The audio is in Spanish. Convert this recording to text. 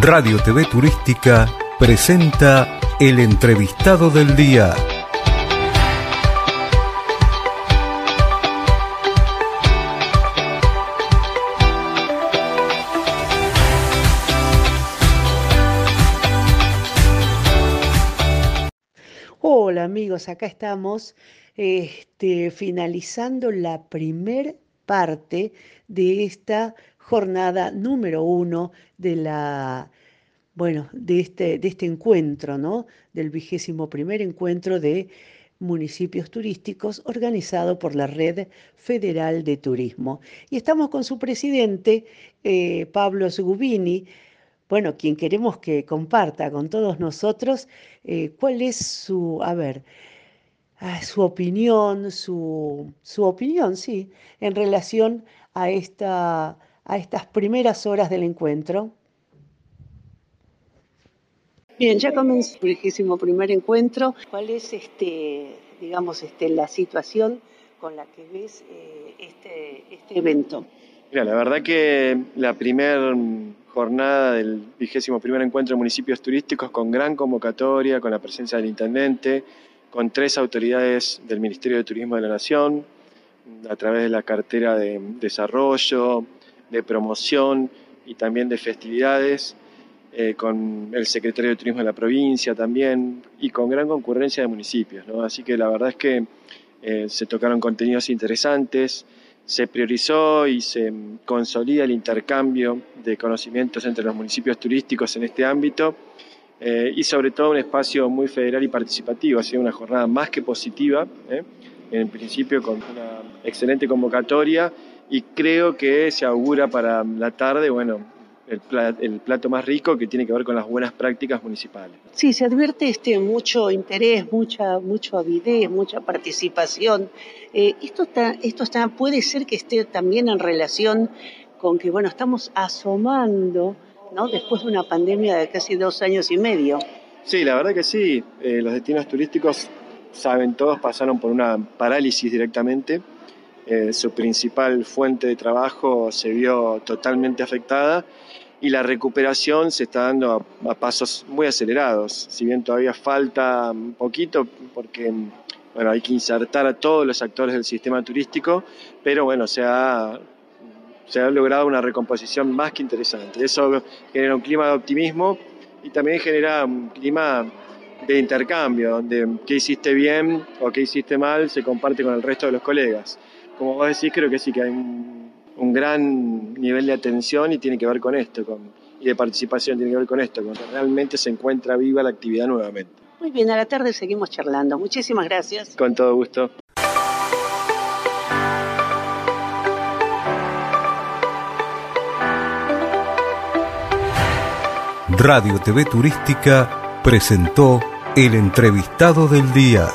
Radio TV Turística presenta el entrevistado del día. Hola amigos, acá estamos este, finalizando la primer parte de esta jornada número uno de la bueno, de este, de este encuentro, ¿no? Del vigésimo primer encuentro de municipios turísticos organizado por la Red Federal de Turismo. Y estamos con su presidente, eh, Pablo Sgubini, bueno, quien queremos que comparta con todos nosotros eh, cuál es su, a ver, ah, su opinión, su, su opinión, sí, en relación a, esta, a estas primeras horas del encuentro. Bien, ya comenzó el vigésimo primer encuentro. ¿Cuál es, este, digamos, este, la situación con la que ves eh, este, este evento? Mira, la verdad que la primera jornada del vigésimo primer encuentro de municipios turísticos con gran convocatoria, con la presencia del intendente, con tres autoridades del Ministerio de Turismo de la Nación, a través de la cartera de desarrollo, de promoción y también de festividades, eh, con el secretario de Turismo de la provincia también y con gran concurrencia de municipios. ¿no? Así que la verdad es que eh, se tocaron contenidos interesantes, se priorizó y se consolida el intercambio de conocimientos entre los municipios turísticos en este ámbito eh, y sobre todo un espacio muy federal y participativo. Ha sido una jornada más que positiva, en principio con una excelente convocatoria y creo que se augura para la tarde, bueno, el, el, plato más rico que tiene que ver con las buenas prácticas municipales. Sí, se advierte este mucho interés, mucha, mucho avidez, mucha participación. Eh, esto está, esto está, puede ser que esté también en relación con que, bueno, estamos asomando, ¿no? Después de una pandemia de casi dos años y medio. Sí, la verdad que sí. Eh, los destinos turísticos, saben todos, pasaron por una parálisis directamente. Eh, su principal fuente de trabajo se vio totalmente afectada y la recuperación se está dando a, pasos muy acelerados, si bien todavía falta un poquito porque bueno, hay que insertar a todos los actores del sistema turístico, pero bueno, se ha, se ha logrado una recomposición más que interesante. Eso genera un clima de optimismo y también genera un clima de intercambio, donde qué hiciste bien o qué hiciste mal se comparte con el resto de los colegas. Como vos decís, creo que sí que hay un un gran nivel de atención y tiene que ver con esto, con, y de participación tiene que ver con esto, con que realmente se encuentra viva la actividad nuevamente. Muy bien, a la tarde seguimos charlando. Muchísimas gracias. Con todo gusto. Radio TV Turística presentó el entrevistado del día.